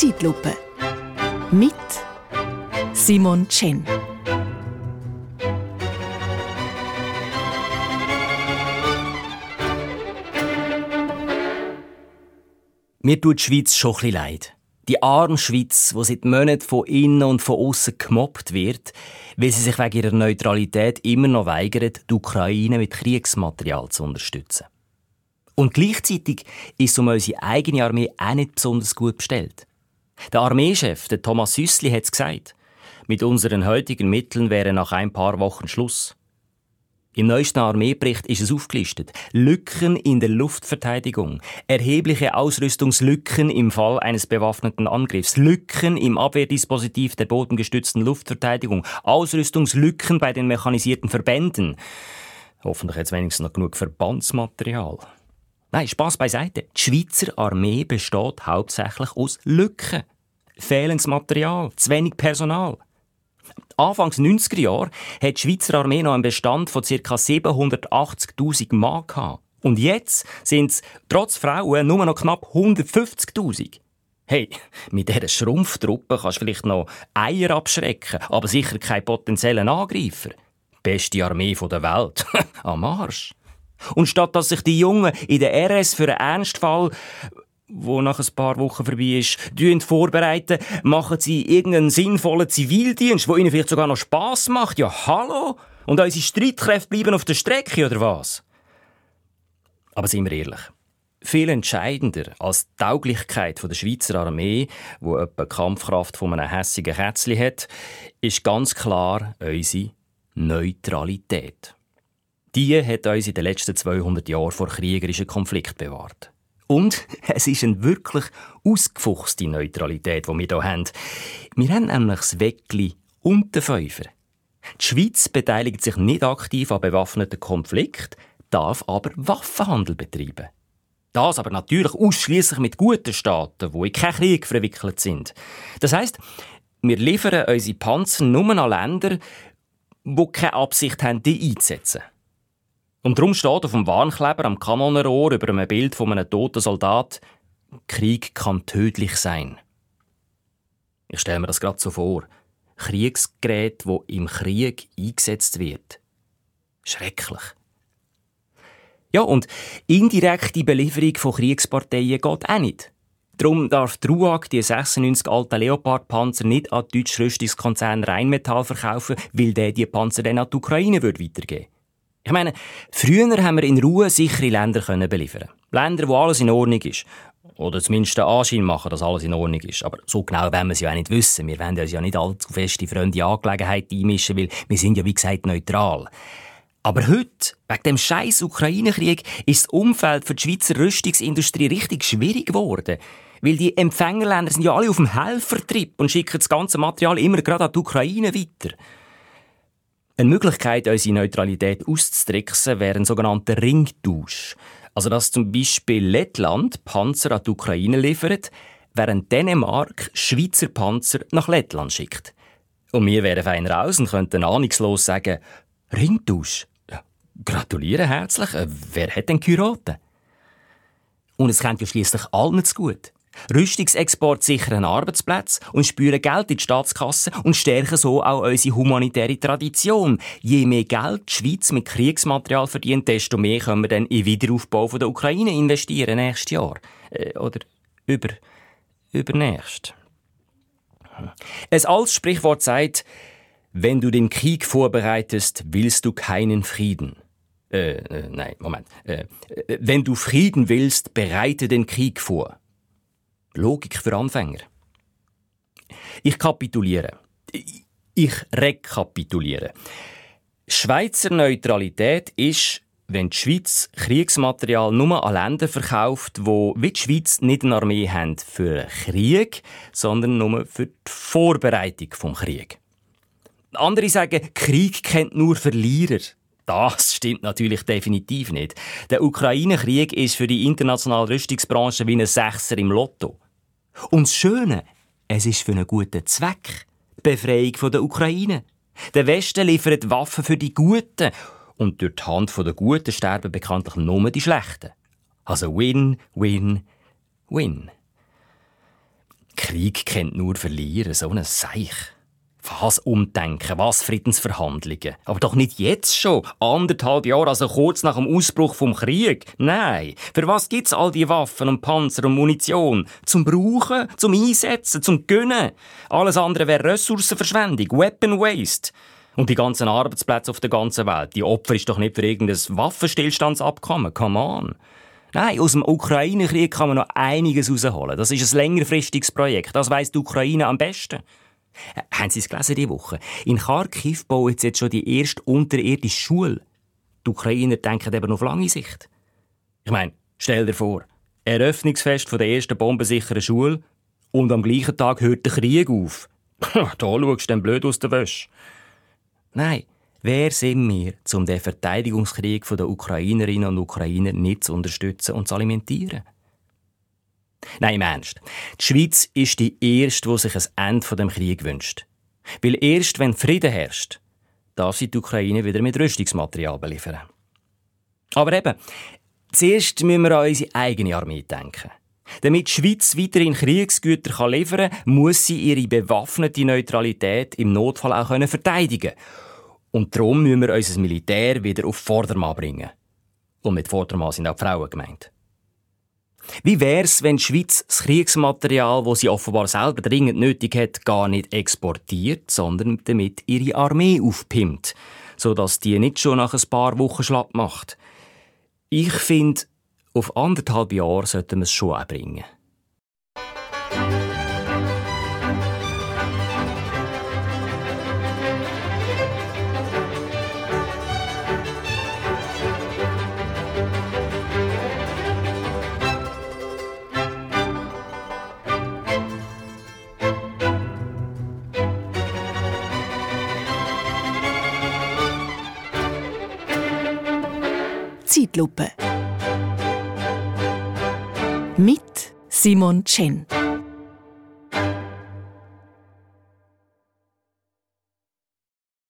Zeitlupe. Mit Simon Chen. Mir tut die Schweiz schon ein leid. Die arme Schweiz, die seit Monaten von innen und von außen gemobbt wird, weil sie sich wegen ihrer Neutralität immer noch weigert, die Ukraine mit Kriegsmaterial zu unterstützen. Und gleichzeitig ist um unsere eigene Armee auch nicht besonders gut bestellt. Der Armeechef, der Thomas Süssli, hat es gesagt. Mit unseren heutigen Mitteln wäre nach ein paar Wochen Schluss. Im neuesten Armeebericht ist es aufgelistet. Lücken in der Luftverteidigung, erhebliche Ausrüstungslücken im Fall eines bewaffneten Angriffs, Lücken im Abwehrdispositiv der bodengestützten Luftverteidigung, Ausrüstungslücken bei den mechanisierten Verbänden. Hoffentlich jetzt wenigstens noch genug Verbandsmaterial. Nein, Spaß beiseite. Die Schweizer Armee besteht hauptsächlich aus Lücken. Fehlendes Material, zu wenig Personal. Anfangs 90er Jahre hat die Schweizer Armee noch einen Bestand von ca. 780.000 Mann gehabt. Und jetzt sind es trotz Frauen nur noch knapp 150.000. Hey, mit dieser Schrumpftruppe kannst du vielleicht noch Eier abschrecken, aber sicher keinen potenziellen Angreifer. Beste Armee der Welt. Am Arsch. Und statt dass sich die Jungen in der RS für einen Ernstfall wo nach ein paar Wochen vorbei ist, vorbereiten, machen sie irgendeinen sinnvollen Zivildienst, wo ihnen vielleicht sogar noch Spass macht. Ja, hallo? Und unsere Streitkräfte bleiben auf der Strecke, oder was? Aber seien wir ehrlich. Viel entscheidender als die Tauglichkeit der Schweizer Armee, wo etwa Kampfkraft von einem hässigen Kätzli hat, ist ganz klar unsere Neutralität. Die hat uns in den letzten 200 Jahren vor kriegerischen Konflikt bewahrt. Und es ist eine wirklich ausgefuchste Neutralität, die wir hier haben. Wir haben nämlich das Weckli und den Fünfer. Die Schweiz beteiligt sich nicht aktiv an bewaffneten Konflikten, darf aber Waffenhandel betreiben. Das aber natürlich ausschließlich mit guten Staaten, die in keinen Krieg verwickelt sind. Das heißt, wir liefern unsere Panzer nur an Länder, die keine Absicht haben, die einzusetzen. Und darum steht auf dem Warnkleber am Kanonenrohr über einem Bild von einem toten Soldat, Krieg kann tödlich sein. Ich stelle mir das gerade so vor. Kriegsgerät, wo im Krieg eingesetzt wird. Schrecklich. Ja, und indirekte Belieferung von Kriegsparteien geht auch nicht. Darum darf die RUAG die 96 alten Leopard-Panzer nicht an den deutschen Rüstungskonzern Rheinmetall verkaufen, weil der die Panzer dann an die Ukraine weitergeben würde. Ich meine, früher haben wir in Ruhe sichere Länder können beliefern. Länder, wo alles in Ordnung ist. Oder zumindest den Anschein machen, dass alles in Ordnung ist. Aber so genau wollen wir es ja auch nicht wissen. Wir wollen uns ja nicht allzu fest in fremde Angelegenheiten einmischen, weil wir sind ja, wie gesagt, neutral. Aber heute, wegen dem scheiß Ukraine-Krieg, ist das Umfeld für die Schweizer Rüstungsindustrie richtig schwierig geworden. Weil die Empfängerländer sind ja alle auf dem Helfertrip und schicken das ganze Material immer gerade an die Ukraine weiter. Eine Möglichkeit, unsere Neutralität auszutricksen, wäre ein sogenannter Ringtausch. Also, dass zum Beispiel Lettland Panzer an die Ukraine liefert, während Dänemark Schweizer Panzer nach Lettland schickt. Und wir wären fein raus und könnten ahnungslos sagen, Ringtausch? Gratuliere herzlich. Äh, wer hat denn Kyroten? Und es kennt ja schließlich allen zu gut. Rüstungsexport sichern Arbeitsplätze und spüren Geld in die Staatskasse und stärken so auch unsere humanitäre Tradition. Je mehr Geld die Schweiz mit Kriegsmaterial verdient, desto mehr können wir dann in den Wiederaufbau der Ukraine investieren nächstes Jahr. Äh, oder über, übernächst. Ein altes Sprichwort sagt, wenn du den Krieg vorbereitest, willst du keinen Frieden. Äh, äh nein, Moment. Äh, äh, wenn du Frieden willst, bereite den Krieg vor. Logik für Anfänger. Ich kapituliere. Ich rekapituliere. Schweizer Neutralität ist, wenn die Schweiz Kriegsmaterial nur an Länder verkauft, wo wie die Schweiz nicht eine Armee haben für Krieg, sondern nur für die Vorbereitung vom Krieg. Andere sagen, Krieg kennt nur Verlierer. Das stimmt natürlich definitiv nicht. Der Ukraine-Krieg ist für die internationale Rüstungsbranche wie ein Sechser im Lotto. Und das Schöne, es ist für einen guten Zweck. Die Befreiung der Ukraine. Der Westen liefert Waffen für die Guten. Und durch die Hand der Guten sterben bekanntlich nur die Schlechten. Also win, win, win. Krieg kennt nur Verlieren, so ein Seich. Was Umdenken, was Friedensverhandlungen. Aber doch nicht jetzt schon, anderthalb Jahre, also kurz nach dem Ausbruch vom Krieg. Nein, für was gibt's all die Waffen und Panzer und Munition? Zum Brauchen, zum Einsetzen, zum Gönnen. Alles andere wäre Ressourcenverschwendung, Weapon Waste. Und die ganzen Arbeitsplätze auf der ganzen Welt, die Opfer ist doch nicht für irgendein Waffenstillstandsabkommen, come on. Nein, aus dem Ukraine-Krieg kann man noch einiges rausholen. Das ist ein längerfristiges Projekt. Das weiss die Ukraine am besten. Haben Sie es gelesen diese Woche? In Kharkiv bauen sie jetzt schon die erste unterirdische Schule. Die Ukrainer denken eben auf lange Sicht. Ich meine, stell dir vor, Eröffnungsfest von der ersten bombensicheren Schule und am gleichen Tag hört der Krieg auf. da schaust du dann blöd aus der Wäsche. Nein, wer sind wir, um den Verteidigungskrieg der Ukrainerinnen und Ukrainer nicht zu unterstützen und zu alimentieren? Nein, im Ernst. Die Schweiz ist die erste, die sich ein Ende dem Krieg wünscht. Weil erst wenn Frieden herrscht, darf sie die Ukraine wieder mit Rüstungsmaterial beliefern. Aber eben, zuerst müssen wir an unsere eigene Armee denken. Damit die Schweiz weiterhin Kriegsgüter liefern kann, muss sie ihre bewaffnete Neutralität im Notfall auch verteidigen Und darum müssen wir unser Militär wieder auf Vordermann bringen. Und mit Vordermann sind auch die Frauen gemeint. Wie wär's, wenn die Schweiz das Kriegsmaterial, das sie offenbar selber dringend nötig hat, gar nicht exportiert, sondern damit ihre Armee aufpimmt, sodass die nicht schon nach ein paar Wochen schlapp macht? Ich finde, auf anderthalb Jahre sollten wir es schon erbringen. Zeitlupe. Mit Simon Chen.